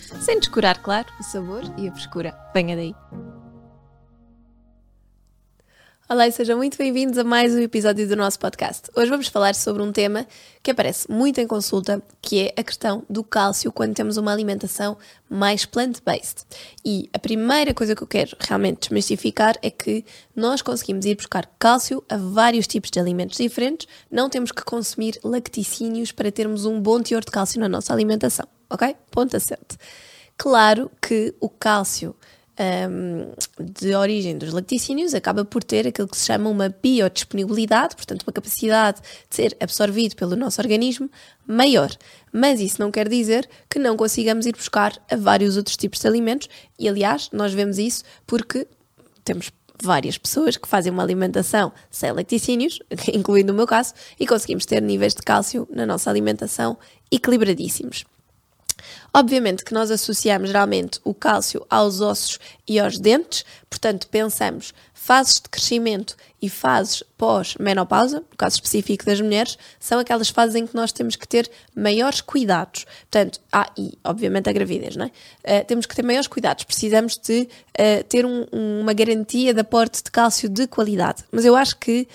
sem descurar, claro, o sabor e a frescura. Venha daí! Olá e sejam muito bem-vindos a mais um episódio do nosso podcast. Hoje vamos falar sobre um tema que aparece muito em consulta, que é a questão do cálcio quando temos uma alimentação mais plant-based. E a primeira coisa que eu quero realmente desmistificar é que nós conseguimos ir buscar cálcio a vários tipos de alimentos diferentes, não temos que consumir lacticínios para termos um bom teor de cálcio na nossa alimentação, ok? Ponto assente. Claro que o cálcio um, de origem dos laticínios acaba por ter aquilo que se chama uma biodisponibilidade, portanto, uma capacidade de ser absorvido pelo nosso organismo maior. Mas isso não quer dizer que não consigamos ir buscar a vários outros tipos de alimentos, e aliás, nós vemos isso porque temos várias pessoas que fazem uma alimentação sem laticínios, incluindo o meu caso, e conseguimos ter níveis de cálcio na nossa alimentação equilibradíssimos. Obviamente que nós associamos geralmente o cálcio aos ossos e aos dentes, portanto, pensamos fases de crescimento e fases pós-menopausa, no caso específico das mulheres, são aquelas fases em que nós temos que ter maiores cuidados. Portanto, ah, e obviamente a gravidez, não é? Uh, temos que ter maiores cuidados, precisamos de uh, ter um, uma garantia de aporte de cálcio de qualidade. Mas eu acho que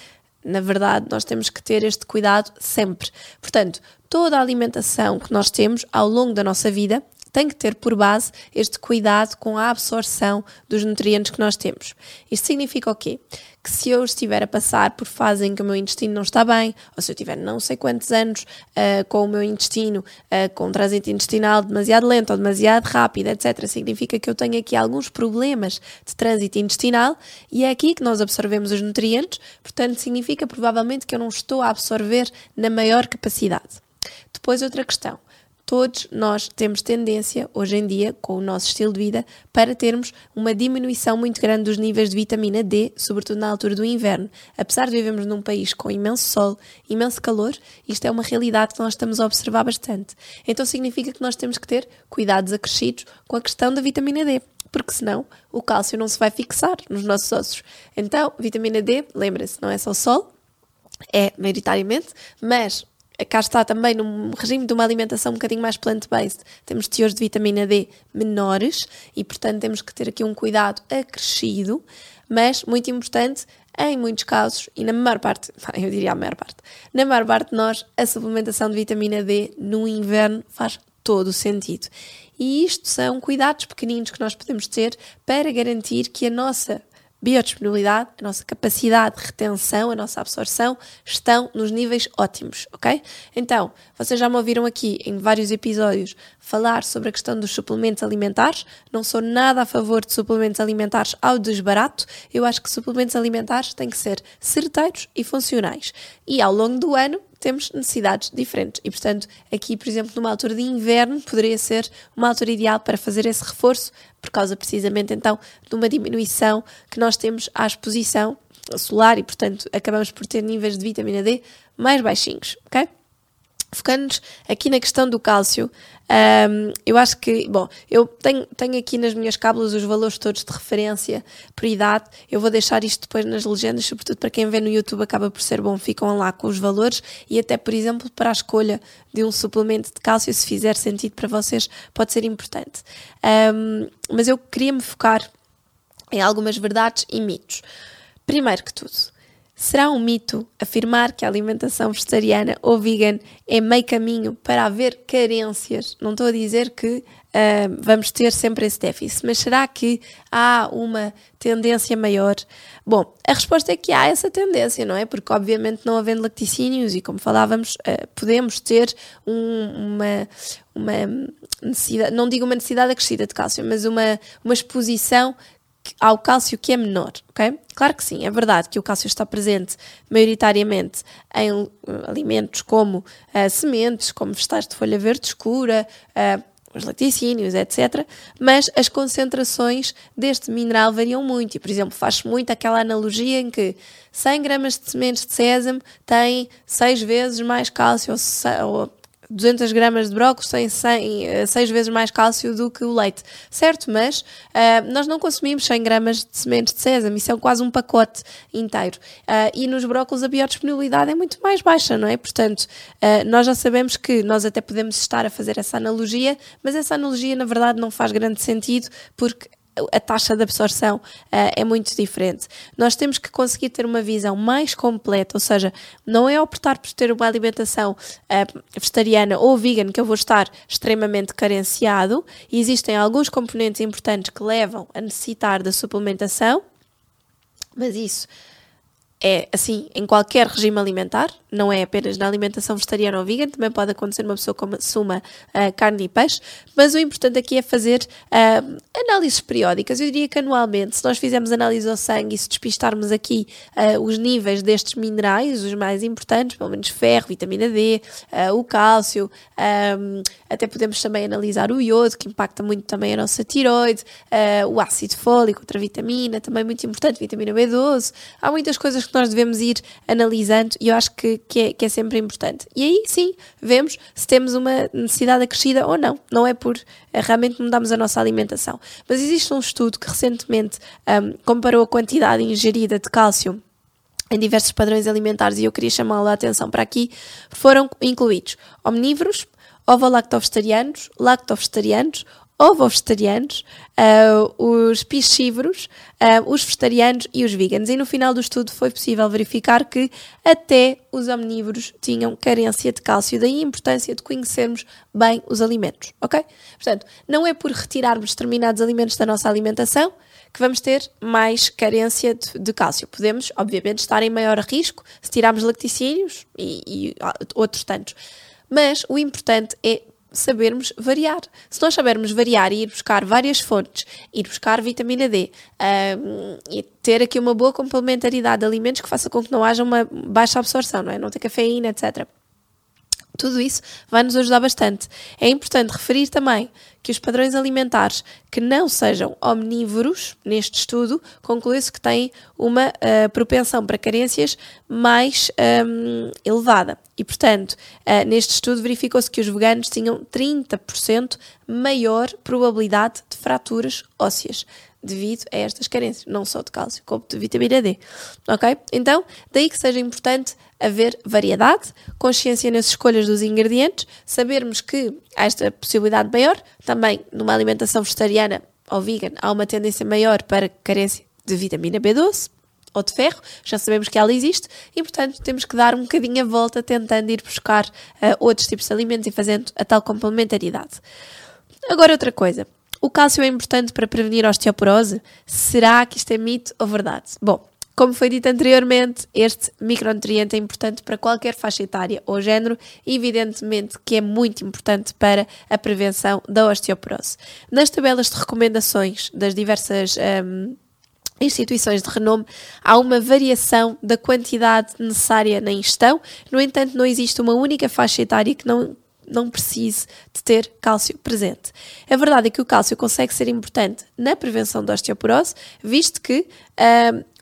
na verdade, nós temos que ter este cuidado sempre. Portanto, toda a alimentação que nós temos ao longo da nossa vida tem que ter por base este cuidado com a absorção dos nutrientes que nós temos. Isto significa o quê? Que se eu estiver a passar por fase em que o meu intestino não está bem, ou se eu tiver não sei quantos anos uh, com o meu intestino uh, com um trânsito intestinal demasiado lento ou demasiado rápido, etc., significa que eu tenho aqui alguns problemas de trânsito intestinal e é aqui que nós absorvemos os nutrientes, portanto, significa provavelmente que eu não estou a absorver na maior capacidade. Depois, outra questão. Todos nós temos tendência, hoje em dia, com o nosso estilo de vida, para termos uma diminuição muito grande dos níveis de vitamina D, sobretudo na altura do inverno. Apesar de vivemos num país com imenso sol, imenso calor, isto é uma realidade que nós estamos a observar bastante. Então significa que nós temos que ter cuidados acrescidos com a questão da vitamina D porque senão o cálcio não se vai fixar nos nossos ossos. Então, vitamina D, lembra-se, não é só sol, é maioritariamente, mas cá está também num regime de uma alimentação um bocadinho mais plant-based, temos teores de vitamina D menores e, portanto, temos que ter aqui um cuidado acrescido, mas muito importante, em muitos casos, e na maior parte, eu diria a maior parte, na maior parte de nós, a suplementação de vitamina D no inverno faz todo o sentido. E isto são cuidados pequeninos que nós podemos ter para garantir que a nossa biodisponibilidade, a nossa capacidade de retenção, a nossa absorção estão nos níveis ótimos, ok? Então, vocês já me ouviram aqui em vários episódios falar sobre a questão dos suplementos alimentares. Não sou nada a favor de suplementos alimentares ao desbarato. Eu acho que suplementos alimentares têm que ser certeiros e funcionais. E ao longo do ano temos necessidades diferentes. E, portanto, aqui, por exemplo, numa altura de inverno, poderia ser uma altura ideal para fazer esse reforço, por causa precisamente então de uma diminuição que nós temos à exposição solar e, portanto, acabamos por ter níveis de vitamina D mais baixinhos, ok? Focando-nos aqui na questão do cálcio, um, eu acho que, bom, eu tenho, tenho aqui nas minhas cábulas os valores todos de referência por idade. Eu vou deixar isto depois nas legendas, sobretudo para quem vê no YouTube, acaba por ser bom, ficam lá com os valores e até, por exemplo, para a escolha de um suplemento de cálcio, se fizer sentido para vocês, pode ser importante. Um, mas eu queria me focar em algumas verdades e mitos. Primeiro que tudo, Será um mito afirmar que a alimentação vegetariana ou vegan é meio caminho para haver carências? Não estou a dizer que uh, vamos ter sempre esse déficit, mas será que há uma tendência maior? Bom, a resposta é que há essa tendência, não é? Porque, obviamente, não havendo lacticínios e, como falávamos, uh, podemos ter um, uma, uma necessidade, não digo uma necessidade acrescida de cálcio, mas uma, uma exposição ao cálcio que é menor, ok? Claro que sim, é verdade que o cálcio está presente maioritariamente em uh, alimentos como uh, sementes, como vegetais de folha verde escura, uh, os laticínios, etc. Mas as concentrações deste mineral variam muito. E, por exemplo, faz muito aquela analogia em que 100 gramas de sementes de sésamo têm 6 vezes mais cálcio ou 200 gramas de brócolis têm 100, 6 vezes mais cálcio do que o leite, certo? Mas uh, nós não consumimos 100 gramas de sementes de sésamo, isso é quase um pacote inteiro. Uh, e nos brócolis a biodisponibilidade é muito mais baixa, não é? Portanto, uh, nós já sabemos que nós até podemos estar a fazer essa analogia, mas essa analogia na verdade não faz grande sentido porque a taxa de absorção uh, é muito diferente. Nós temos que conseguir ter uma visão mais completa, ou seja, não é optar por ter uma alimentação uh, vegetariana ou vegan que eu vou estar extremamente carenciado. Existem alguns componentes importantes que levam a necessitar da suplementação, mas isso é assim em qualquer regime alimentar, não é apenas na alimentação vegetariana ou vegan, também pode acontecer uma pessoa que consuma uh, carne e peixe, mas o importante aqui é fazer uh, análises periódicas. Eu diria que anualmente, se nós fizermos análise ao sangue e se despistarmos aqui uh, os níveis destes minerais, os mais importantes, pelo menos ferro, vitamina D, o cálcio, um, até podemos também analisar o iodo, que impacta muito também a nossa tiroide, o ácido fólico, outra vitamina, também muito importante, vitamina B12. Há muitas coisas que nós devemos ir analisando e eu acho que, que, é, que é sempre importante. E aí sim, vemos se temos uma necessidade acrescida ou não. Não é por é, realmente mudarmos a nossa alimentação. Mas existe um estudo que recentemente um, comparou a quantidade ingerida de cálcio em diversos padrões alimentares e eu queria chamar a atenção para aqui, foram incluídos omnívoros, ovo-lacto-vegetarianos, lacto-vegetarianos, ovo-vegetarianos, uh, os piscívoros, uh, os vegetarianos e os veganos. E no final do estudo foi possível verificar que até os omnívoros tinham carência de cálcio, daí a importância de conhecermos bem os alimentos, ok? Portanto, não é por retirarmos determinados alimentos da nossa alimentação que vamos ter mais carência de, de cálcio. Podemos, obviamente, estar em maior risco se tirarmos lacticínios e, e ah, outros tantos. Mas o importante é sabermos variar. Se nós sabermos variar e ir buscar várias fontes, ir buscar vitamina D um, e ter aqui uma boa complementaridade de alimentos que faça com que não haja uma baixa absorção, não é? Não ter cafeína, etc. Tudo isso vai nos ajudar bastante. É importante referir também que os padrões alimentares que não sejam omnívoros, neste estudo, conclui-se que têm uma uh, propensão para carências mais um, elevada. E, portanto, uh, neste estudo verificou-se que os veganos tinham 30% maior probabilidade de fraturas ósseas devido a estas carências, não só de cálcio, como de vitamina D. Ok? Então, daí que seja importante haver variedade, consciência nas escolhas dos ingredientes, sabermos que há esta possibilidade maior, também numa alimentação vegetariana ou vegan há uma tendência maior para carência de vitamina B12 ou de ferro, já sabemos que ela existe e, portanto, temos que dar um bocadinho a volta tentando ir buscar uh, outros tipos de alimentos e fazendo a tal complementaridade. Agora, outra coisa. O cálcio é importante para prevenir a osteoporose? Será que isto é mito ou verdade? Bom, como foi dito anteriormente, este micronutriente é importante para qualquer faixa etária ou género evidentemente, que é muito importante para a prevenção da osteoporose. Nas tabelas de recomendações das diversas um, instituições de renome, há uma variação da quantidade necessária na ingestão, no entanto, não existe uma única faixa etária que não não precise de ter cálcio presente. A verdade é que o cálcio consegue ser importante na prevenção da osteoporose, visto que,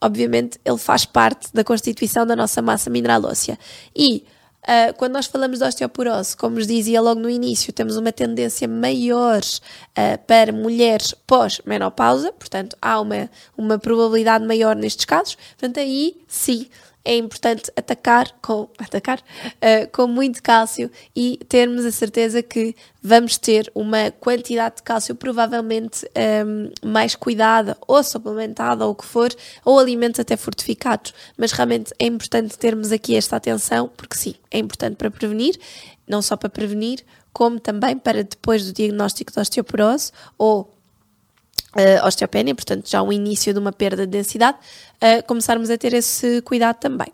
obviamente, ele faz parte da constituição da nossa massa mineral óssea. E Uh, quando nós falamos de osteoporose, como vos dizia logo no início, temos uma tendência maior uh, para mulheres pós-menopausa, portanto, há uma, uma probabilidade maior nestes casos. Portanto, aí sim é importante atacar com, atacar, uh, com muito cálcio e termos a certeza que vamos ter uma quantidade de cálcio provavelmente um, ehm, mais cuidada ou suplementada ou o que for, ou alimentos até fortificados. Mas realmente é importante termos aqui esta atenção, porque sim, é importante para prevenir, não só para prevenir, como também para depois do diagnóstico de osteoporose ou uh, osteopenia, portanto já o início de uma perda de densidade, uh, começarmos a ter esse cuidado também.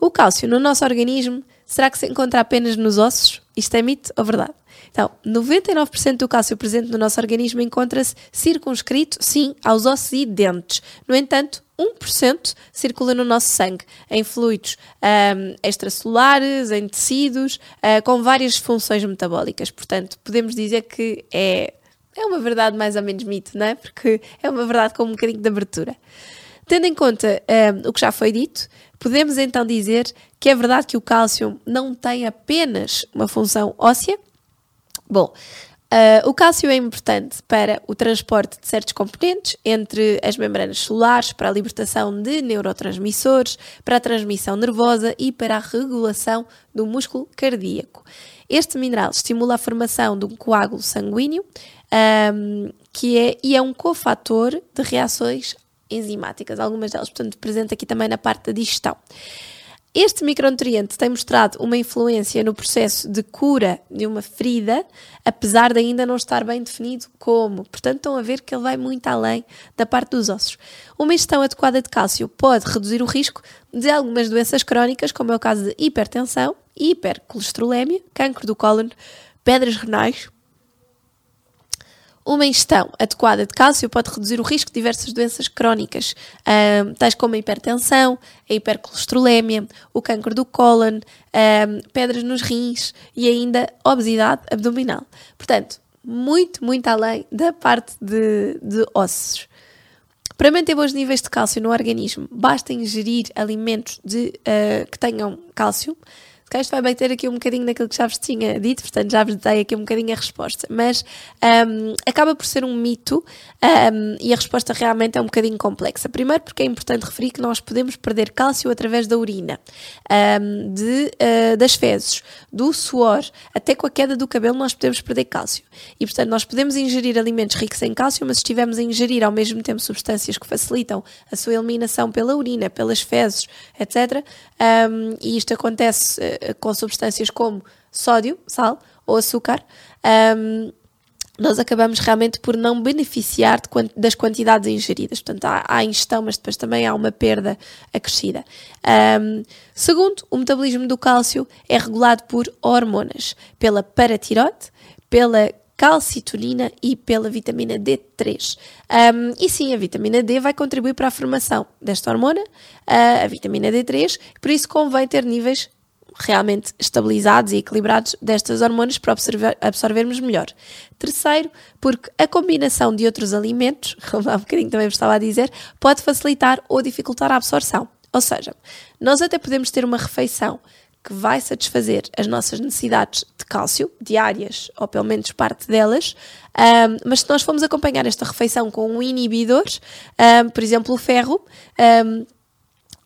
O cálcio no nosso organismo, será que se encontra apenas nos ossos? Isto é mito ou verdade? Então, 99% do cálcio presente no nosso organismo encontra-se circunscrito, sim, aos ossos e dentes. No entanto, 1% circula no nosso sangue, em fluidos um, extracelulares, em tecidos, uh, com várias funções metabólicas. Portanto, podemos dizer que é, é uma verdade mais ou menos mito, não é? Porque é uma verdade com um bocadinho de abertura. Tendo em conta um, o que já foi dito, podemos então dizer que é verdade que o cálcio não tem apenas uma função óssea. Bom, Uh, o cálcio é importante para o transporte de certos componentes entre as membranas celulares, para a libertação de neurotransmissores, para a transmissão nervosa e para a regulação do músculo cardíaco. Este mineral estimula a formação de um coágulo sanguíneo um, que é, e é um cofator de reações enzimáticas, algumas delas, portanto, presente aqui também na parte da digestão. Este micronutriente tem mostrado uma influência no processo de cura de uma ferida, apesar de ainda não estar bem definido como. Portanto, estão a ver que ele vai muito além da parte dos ossos. Uma ingestão adequada de cálcio pode reduzir o risco de algumas doenças crónicas, como é o caso de hipertensão, hipercolesterolemia, cancro do cólon, pedras renais, uma ingestão adequada de cálcio pode reduzir o risco de diversas doenças crónicas, um, tais como a hipertensão, a hipercolesterolemia, o câncer do cólon, um, pedras nos rins e ainda obesidade abdominal. Portanto, muito, muito além da parte de, de ossos. Para manter bons níveis de cálcio no organismo, basta ingerir alimentos de, uh, que tenham cálcio, calhar isto vai bater aqui um bocadinho naquilo que já vos tinha dito, portanto já vos dei aqui um bocadinho a resposta, mas um, acaba por ser um mito um, e a resposta realmente é um bocadinho complexa. Primeiro porque é importante referir que nós podemos perder cálcio através da urina, um, de, uh, das fezes, do suor, até com a queda do cabelo nós podemos perder cálcio. E portanto nós podemos ingerir alimentos ricos em cálcio, mas se estivermos a ingerir ao mesmo tempo substâncias que facilitam a sua eliminação pela urina, pelas fezes, etc., e isto acontece uh, com substâncias como sódio, sal ou açúcar, um, nós acabamos realmente por não beneficiar das quantidades ingeridas. Portanto, há, há ingestão, mas depois também há uma perda acrescida. Um, segundo, o metabolismo do cálcio é regulado por hormonas, pela paratiroide, pela calcitonina e pela vitamina D3. Um, e sim, a vitamina D vai contribuir para a formação desta hormona, a vitamina D3, por isso convém ter níveis realmente estabilizados e equilibrados destas hormonas para absorver, absorvermos melhor. Terceiro, porque a combinação de outros alimentos, como há bocadinho também vos estava a dizer, pode facilitar ou dificultar a absorção. Ou seja, nós até podemos ter uma refeição que vai satisfazer as nossas necessidades de cálcio, diárias, ou pelo menos parte delas, um, mas se nós formos acompanhar esta refeição com um inibidor, um, por exemplo, o ferro, um,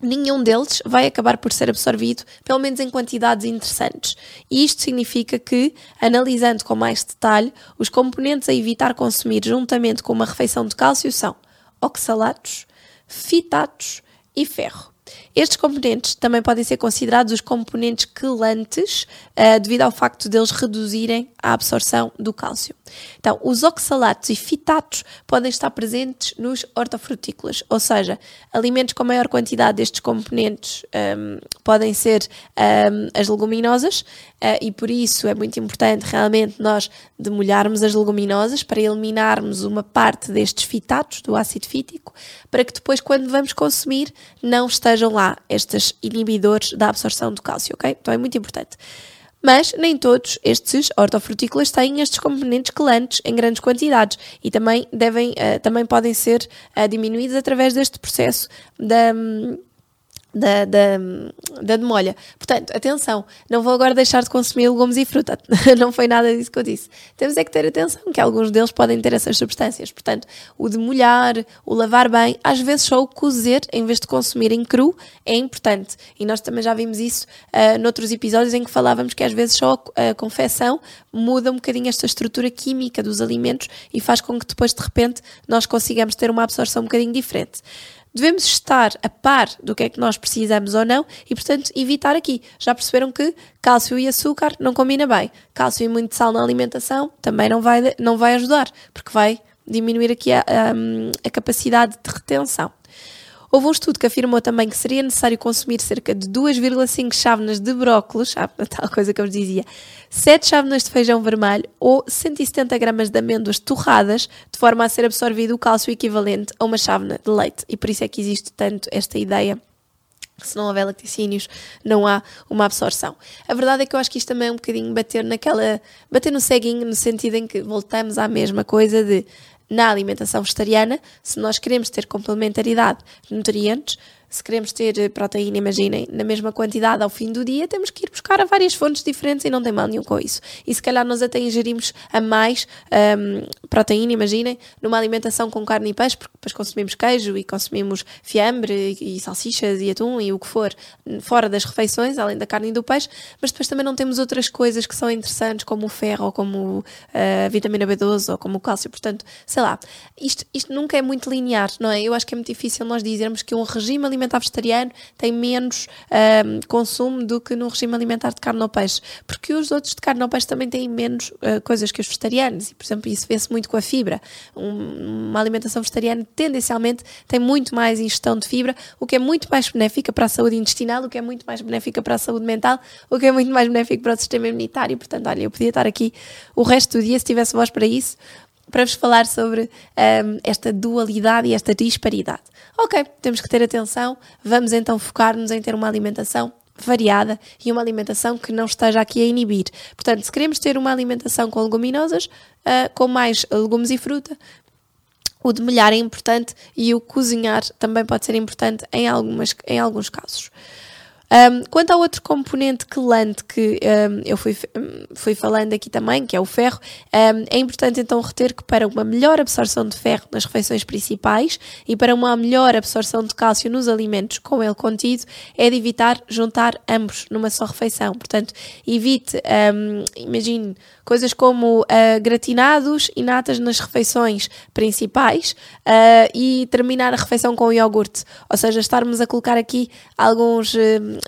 nenhum deles vai acabar por ser absorvido, pelo menos em quantidades interessantes. E isto significa que, analisando com mais detalhe, os componentes a evitar consumir juntamente com uma refeição de cálcio são oxalatos, fitatos e ferro. Estes componentes também podem ser considerados os componentes quelantes, uh, devido ao facto deles reduzirem a absorção do cálcio. Então, os oxalatos e fitatos podem estar presentes nos hortofrutícolas, ou seja, alimentos com maior quantidade destes componentes um, ehm, podem ser um, ehm, as leguminosas, uh, e por isso é muito importante realmente nós demolharmos as leguminosas para eliminarmos uma parte destes fitatos, do ácido fítico, para que depois, quando vamos consumir, não estejam lá estes inibidores da absorção do cálcio, ok? Então é muito importante. Mas nem todos estes hortofrutícolas têm estes componentes quelantes em grandes quantidades e também, devem, uh, também podem ser uh, diminuídos através deste processo da. Um, da, da, da demolha. Portanto, atenção, não vou agora deixar de consumir legumes e fruta. não foi nada disso que eu disse. Temos é que ter atenção que alguns deles podem ter essas substâncias. Portanto, o demolhar, o lavar bem, às vezes só o cozer em vez de consumir em cru é importante. E nós também já vimos isso uh, noutros episódios em que falávamos que às vezes só a confecção muda um bocadinho esta estrutura química dos alimentos e faz com que depois de repente nós consigamos ter uma absorção um bocadinho diferente devemos estar a par do que é que nós precisamos ou não e, portanto, evitar aqui. Já perceberam que cálcio e açúcar não combina bem. Cálcio e muito sal na alimentação também não vai, não vai ajudar, porque vai diminuir aqui a, a, a capacidade de retenção. Houve um estudo que afirmou também que seria necessário consumir cerca de 2,5 chávenas de brócolos, a tal coisa que eu vos dizia, 7 chávenas de feijão vermelho ou 170 gramas de amêndoas torradas, de forma a ser absorvido o cálcio equivalente a uma chávena de leite. E por isso é que existe tanto esta ideia se não houver laticínios, não há uma absorção. A verdade é que eu acho que isto também é um bocadinho bater naquela. bater no ceguinho, no sentido em que voltamos à mesma coisa de na alimentação vegetariana, se nós queremos ter complementaridade de nutrientes, se queremos ter eh, proteína, imaginem, na mesma quantidade ao fim do dia, temos que ir buscar a várias fontes diferentes e não tem mal nenhum com isso. E se calhar nós até ingerimos a mais um, proteína, imaginem, numa alimentação com carne e peixe, porque depois consumimos queijo e consumimos fiambre e, e salsichas e atum e o que for, fora das refeições, além da carne e do peixe, mas depois também não temos outras coisas que são interessantes, como o ferro ou como eh, a vitamina B12 ou como o cálcio. Portanto, sei lá, isto, isto nunca é muito linear, não é? Eu acho que é muito difícil nós dizermos que um regime alimentar vegetariano tem menos um, consumo do que no regime alimentar de carne ou peixe, porque os outros de carne ou peixe também têm menos uh, coisas que os vegetarianos, e por exemplo isso vê-se muito com a fibra. Um, uma alimentação vegetariana tendencialmente tem muito mais ingestão de fibra, o que é muito mais benéfica para a saúde intestinal, o que é muito mais benéfica para a saúde mental, o que é muito mais benéfico para o sistema imunitário. Portanto, olha, eu podia estar aqui o resto do dia se tivesse voz para isso, para vos falar sobre um, esta dualidade e esta disparidade. Ok, temos que ter atenção, vamos então focar-nos em ter uma alimentação variada e uma alimentação que não esteja aqui a inibir. Portanto, se queremos ter uma alimentação com leguminosas, uh, com mais legumes e fruta, o demolhar é importante e o cozinhar também pode ser importante em, algumas, em alguns casos. Um, quanto ao outro componente quelante que um, eu fui, fui falando aqui também, que é o ferro, um, é importante então reter que para uma melhor absorção de ferro nas refeições principais e para uma melhor absorção de cálcio nos alimentos com ele contido, é de evitar juntar ambos numa só refeição. Portanto, evite, imagine, coisas como uh, gratinados e natas nas refeições principais uh, e terminar a refeição com iogurte. Ou seja, estarmos a colocar aqui alguns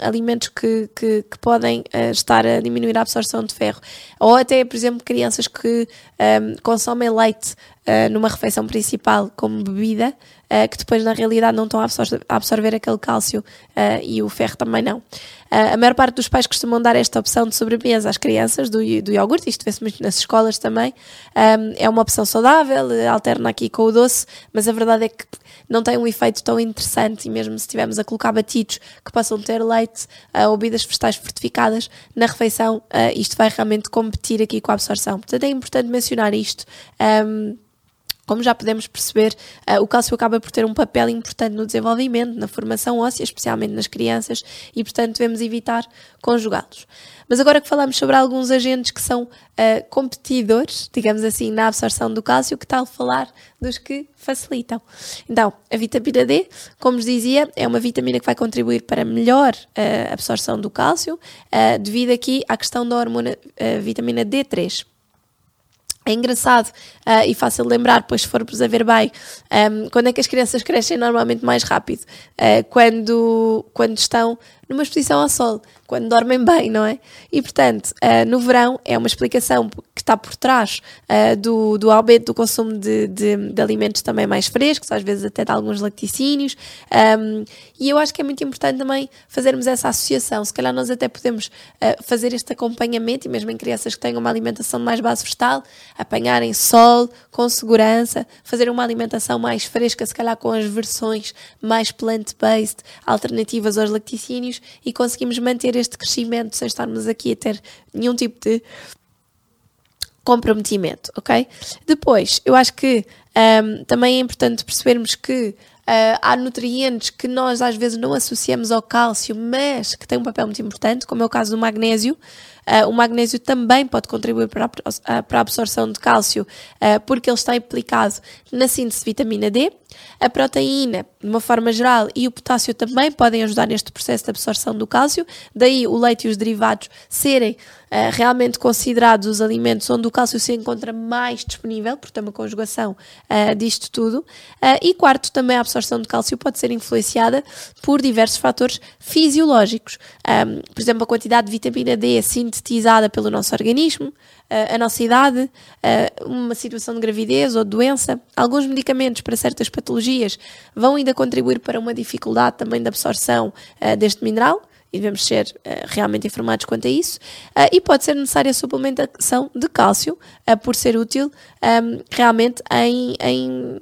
alimentos que, que, que podem uh, estar a diminuir a absorção de ferro. Ou até, por exemplo, crianças que um, consomem leite uh, numa refeição principal como bebida, uh, que depois na realidade não estão a absorver, a absorver aquele cálcio e o ferro também não. a maior parte dos pais costumam dar esta opção de sobremesa às crianças do, do iogurte, isto vê-se muito nas escolas também. Um, é uma opção saudável, alterna aqui com o doce, mas a verdade é que não tem um efeito tão interessante e mesmo se estivermos a colocar batidos que possam ter leite ou bebidas vegetais fortificadas na refeição, isto vai realmente competir aqui com a absorção. Portanto, é importante mencionar isto. Um, como já podemos perceber, uh, o cálcio acaba por ter um papel importante no desenvolvimento, na formação óssea, especialmente nas crianças, e portanto devemos evitar conjugá-los. Mas agora que falamos sobre alguns agentes que são uh, competidores, digamos assim, na absorção do cálcio, que tal falar dos que facilitam? Então, a vitamina D, como vos dizia, é uma vitamina que vai contribuir para melhor uh, absorção do cálcio, devido aqui à questão da hormona vitamina D3. É engraçado uh, e fácil de lembrar, pois se formos a ver bem, um, quando é que as crianças crescem normalmente mais rápido? Uh, quando, quando estão numa exposição ao sol, quando dormem bem, não é? E portanto, uh, no verão é uma explicação que está por trás uh, do, do aumento do consumo de, de, de, alimentos também mais frescos, às vezes até de alguns lacticínios. Um, e eu acho que é muito importante também fazermos essa associação. Se calhar nós até podemos uh, fazer este acompanhamento, e mesmo em crianças que tenham uma alimentação mais base vegetal, apanharem sol com segurança, fazer uma alimentação mais fresca, se calhar com as versões mais plant-based, alternativas aos e conseguimos manter este crescimento sem estarmos aqui a ter nenhum tipo de comprometimento, ok? Depois, eu acho que um, também é importante percebermos que Uh, há nutrientes que nós às vezes não associamos ao cálcio, mas que têm um papel muito importante, como é o caso do magnésio. Uh, o magnésio também pode contribuir para a, para a absorção de cálcio, uh, porque ele está implicado na síntese de vitamina D. A proteína, de uma forma geral, e o potássio também podem ajudar neste processo de absorção do cálcio, daí o leite e os derivados serem uh, realmente considerados os alimentos onde o cálcio se encontra mais disponível, porque tem uma conjugação uh, disto tudo. Uh, e quarto, também a absorção de cálcio pode ser influenciada por diversos fatores fisiológicos. Um, por exemplo, a quantidade de vitamina D assim sintetizada pelo nosso organismo, a nossa idade, uma situação de gravidez ou doença. Alguns medicamentos para certas patologias vão ainda contribuir para uma dificuldade também de absorção deste mineral e devemos ser realmente informados quanto a isso. E pode ser necessária a suplementação de cálcio, por ser útil realmente em, em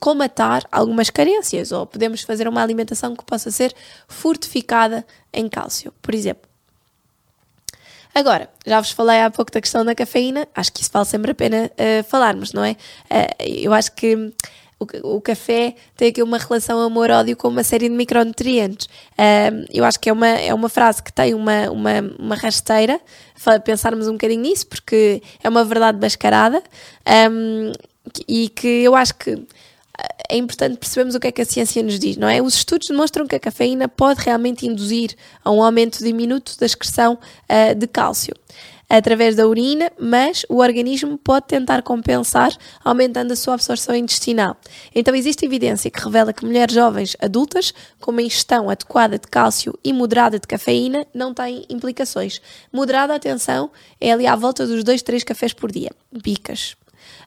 colmatar algumas carências, ou podemos fazer uma alimentação que possa ser fortificada em cálcio, por exemplo. Agora, já vos falei há pouco da questão da cafeína, acho que isso vale sempre a pena falarmos, não é? eu acho que o, o café tem aqui uma relação amor-ódio com uma série de micronutrientes. Um, eu acho que é uma, é uma frase que tem uma, uma, uma rasteira, pensarmos um bocadinho nisso, porque é uma verdade mascarada um, e que eu acho que é importante percebermos o que é que a ciência nos diz, não é? Os estudos demonstram que a cafeína pode realmente induzir a um aumento diminuto da excreção uh, de cálcio através da urina, mas o organismo pode tentar compensar aumentando a sua absorção intestinal. Então existe evidência que revela que mulheres jovens adultas com uma ingestão adequada de cálcio e moderada de cafeína não têm implicações. Moderada, atenção, é ali à volta dos 2, 3 cafés por dia, bicas.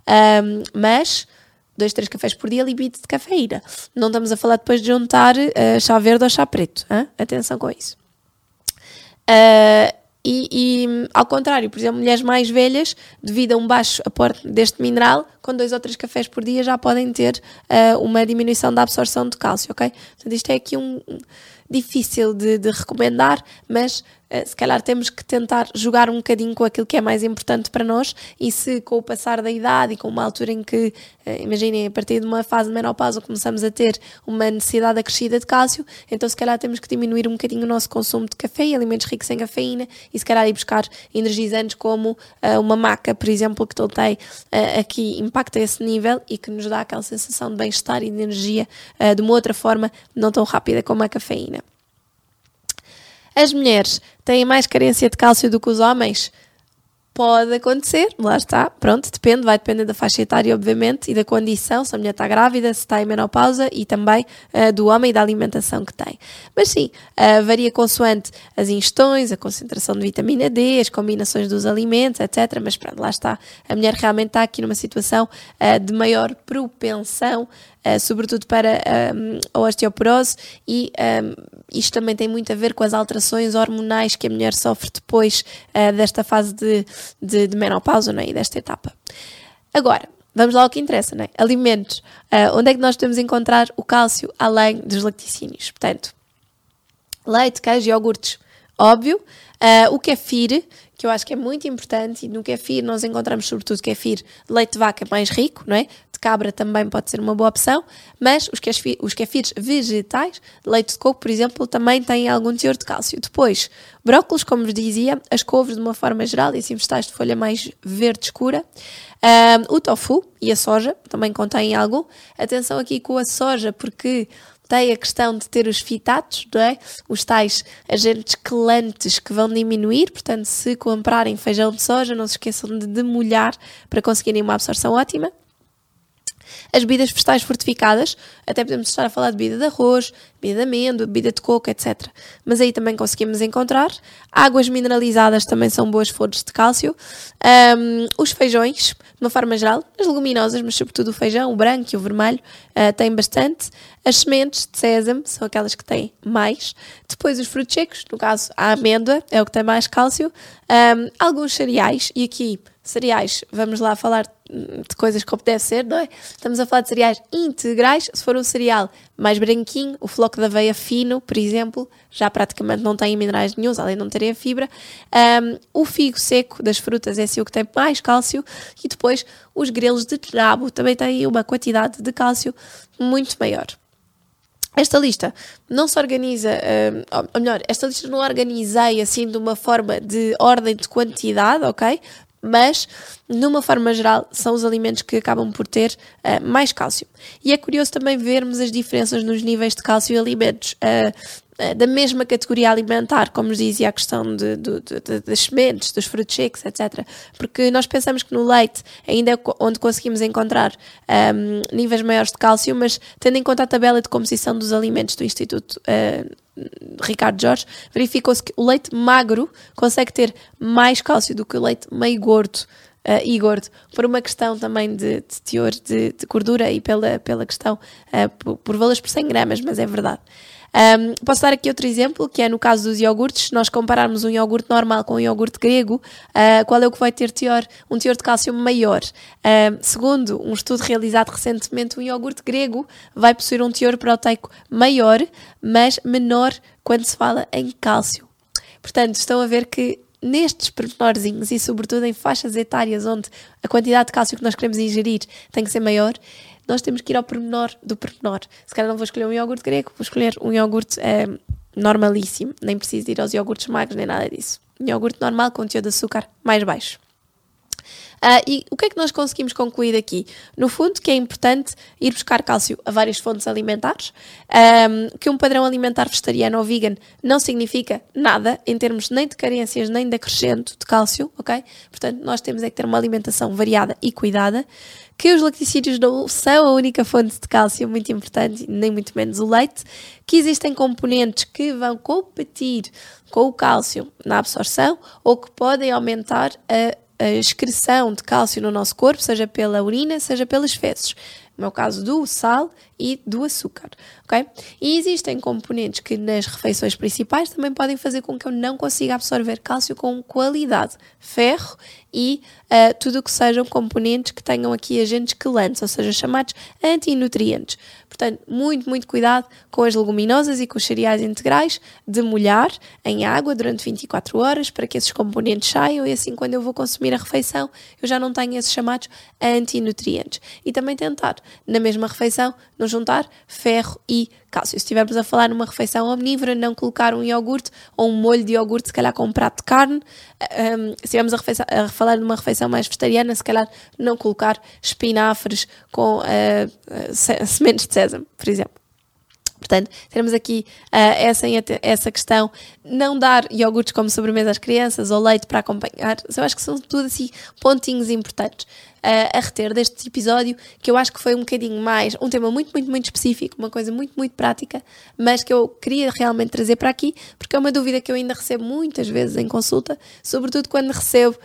Um, mas dois, três cafés por dia, limite de cafeína. Não estamos a falar depois de juntar uh, chá verde ou chá preto. Hein? Atenção com isso. Uh, e, e, ao contrário, por exemplo, mulheres mais velhas, devido a um baixo aporte deste mineral, com dois ou três cafés por dia já podem ter uh, uma diminuição da absorção de cálcio, ok? Portanto, isto é aqui um difícil de, de recomendar, mas eh, se calhar temos que tentar jogar um bocadinho com aquilo que é mais importante para nós e se com o passar da idade e com uma altura em que, eh, imaginem, a partir de uma fase de menopausa começamos a ter uma necessidade acrescida de cálcio, então se calhar temos que diminuir um bocadinho o nosso consumo de café e alimentos ricos em cafeína e se calhar ir buscar energizantes como uh, uma maca, por exemplo, que tem aqui impacta esse nível e que nos dá aquela sensação de bem-estar e de energia de uma outra forma, não tão rápida como a cafeína. As mulheres têm mais carência de cálcio do que os homens? Pode acontecer, lá está, pronto, depende, vai depender da faixa etária, obviamente, e da condição, se a mulher está grávida, se está em menopausa e também uh, do homem e da alimentação que tem. Mas sim, uh, varia consoante as ingestões, a concentração de vitamina D, as combinações dos alimentos, etc. Mas pronto, lá está, a mulher realmente está aqui numa situação uh, de maior propensão uh, sobretudo para um, a osteoporose, e um, isto também tem muito a ver com as alterações hormonais que a mulher sofre depois uh, desta fase de, de, de menopausa né, e desta etapa. Agora, vamos lá ao que interessa, né? Alimentos. Uh, onde é que nós podemos encontrar o cálcio além dos lacticínios? Portanto, leite, queijo e iogurtes. Óbvio. O kefir, que eu acho que é muito importante, e no kefir nós encontramos sobretudo kefir leite de vaca mais rico, não é? Cabra também pode ser uma boa opção, mas os, os kefirs vegetais, leite de coco, por exemplo, também têm algum teor de cálcio. Depois, brócolis, como vos dizia, as couves de uma forma geral e assim vegetais de folha mais verde escura. Um, o tofu e a soja também contêm algum. Atenção aqui com a soja, porque tem a questão de ter os fitatos, não é? Os tais agentes quelantes que vão diminuir, portanto, se comprarem feijão de soja, não se esqueçam de demolhar para conseguirem uma absorção ótima. As bebidas vegetais fortificadas, até podemos estar a falar de bebida de arroz, bebida de amêndoa, bebida de coco, etc. Mas aí também conseguimos encontrar. Águas mineralizadas também são boas fontes de cálcio. Um, os feijões, de uma forma geral, as leguminosas, mas sobretudo o feijão, o branco e o vermelho, uh, têm bastante. As sementes de sésamo são aquelas que têm mais. Depois os frutos secos, no caso a amêndoa, é o que tem mais cálcio. Um, alguns cereais, e aqui cereais, vamos lá falar de coisas como deve ser, não é? Estamos a falar de cereais integrais. Se for um cereal mais branquinho, o floco de aveia fino, por exemplo, já praticamente não tem minerais nenhums, além de não terem a fibra. Um, o figo seco das frutas é assim o que tem mais cálcio. E depois os grelos de nabo também têm uma quantidade de cálcio muito maior. Esta lista não se organiza, ou melhor, esta lista não organizei assim de uma forma de ordem de quantidade, ok? mas, numa forma geral, são os alimentos que acabam por ter uh, mais cálcio. E é curioso também vermos as diferenças nos níveis de cálcio em alimentos. Uh, da mesma categoria alimentar, como nos dizia a questão de, de, de, das sementes, dos frutos secos, etc. Porque nós pensamos que no leite ainda é onde conseguimos encontrar um, níveis maiores de cálcio, mas tendo em conta a tabela de composição dos alimentos do Instituto uh, Ricardo Jorge, verificou-se que o leite magro consegue ter mais cálcio do que o leite meio gordo uh, e gordo, por uma questão também de, de teor de, de, gordura e pela, pela questão uh, por, por valores por 100 gramas, mas é verdade. Um, posso dar aqui outro exemplo, que é no caso dos iogurtes, se nós compararmos um iogurte normal com um iogurte grego, uh, qual é o que vai ter teor, um teor de cálcio maior? Uh, segundo um estudo realizado recentemente, um iogurte grego vai possuir um teor proteico maior, mas menor quando se fala em cálcio. Portanto, estão a ver que nestes pormenorzinhos e sobretudo em faixas etárias onde a quantidade de cálcio que nós queremos ingerir tem que ser maior, nós temos que ir ao pormenor do pormenor. Se calhar não vou escolher um iogurte grego, vou escolher um iogurte é, normalíssimo, nem preciso ir aos iogurtes magros nem nada disso. Um iogurte normal com teor de açúcar mais baixo. Uh, e o que é que nós conseguimos concluir daqui? No fundo, que é importante ir buscar cálcio a várias fontes alimentares, um, que um padrão alimentar vegetariano ou vegan não significa nada em termos nem de carências nem de acrescento de cálcio, ok? Portanto, nós temos é que ter uma alimentação variada e cuidada, que os lacticídios não são a única fonte de cálcio, muito importante, nem muito menos o leite, que existem componentes que vão competir com o cálcio na absorção ou que podem aumentar a excreção de cálcio no nosso corpo, seja pela urina, seja pelas fezes. No meu caso, do sal e do açúcar, ok? E existem componentes que nas refeições principais também podem fazer com que eu não consiga absorver cálcio com qualidade. Ferro e uh, tudo o que sejam componentes que tenham aqui agentes quelantes, ou seja, chamados antinutrientes. Portanto, muito, muito cuidado com as leguminosas e com os cereais integrais, de molhar em água durante 24 horas para que esses componentes saiam e assim quando eu vou consumir a refeição eu já não tenho esses chamados antinutrientes. E também tentar, na mesma refeição, não juntar ferro e cálcio. Se estivermos a falar numa refeição omnívora, não colocar um iogurte ou um molho de iogurte, se calhar com um prato de carne. Um, se estivermos a, a, falar numa refeição mais vegetariana, se calhar não colocar espinafres com uh, sementes de sésamo, por exemplo. Portanto, temos aqui uh, essa, essa questão, não dar iogurtes como sobremesa às crianças ou leite para acompanhar, eu acho que são tudo assim pontinhos importantes uh, a reter deste episódio, que eu acho que foi um bocadinho mais, um tema muito, muito, muito específico, uma coisa muito, muito prática, mas que eu queria realmente trazer para aqui, porque é uma dúvida que eu ainda recebo muitas vezes em consulta, sobretudo quando recebo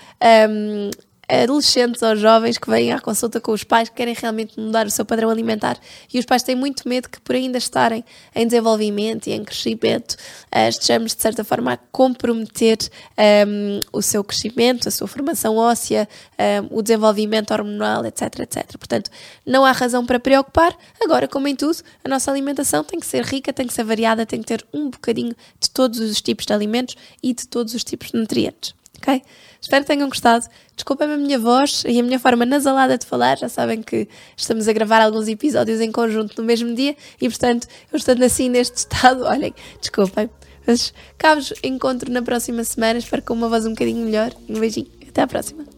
um, adolescentes ou jovens que vêm à consulta com os pais que querem realmente mudar o seu padrão alimentar e os pais têm muito medo que por ainda estarem em desenvolvimento e em crescimento uh, estejamos de certa forma a comprometer um, o seu crescimento, a sua formação óssea, um, o desenvolvimento hormonal, etc, etc. Portanto, não há razão para preocupar. Agora, como em tudo, a nossa alimentação tem que ser rica, tem que ser variada, tem que ter um bocadinho de todos os tipos de alimentos e de todos os tipos de nutrientes ok? Espero que tenham gostado. Desculpem a minha voz e a minha forma nasalada de falar. Já sabem que estamos a gravar alguns episódios em conjunto no mesmo dia e, portanto, eu estando assim neste estado, olhem, desculpem. Mas cá vos encontro na próxima semana. Espero com uma voz um bocadinho melhor. Um beijinho. Até à próxima.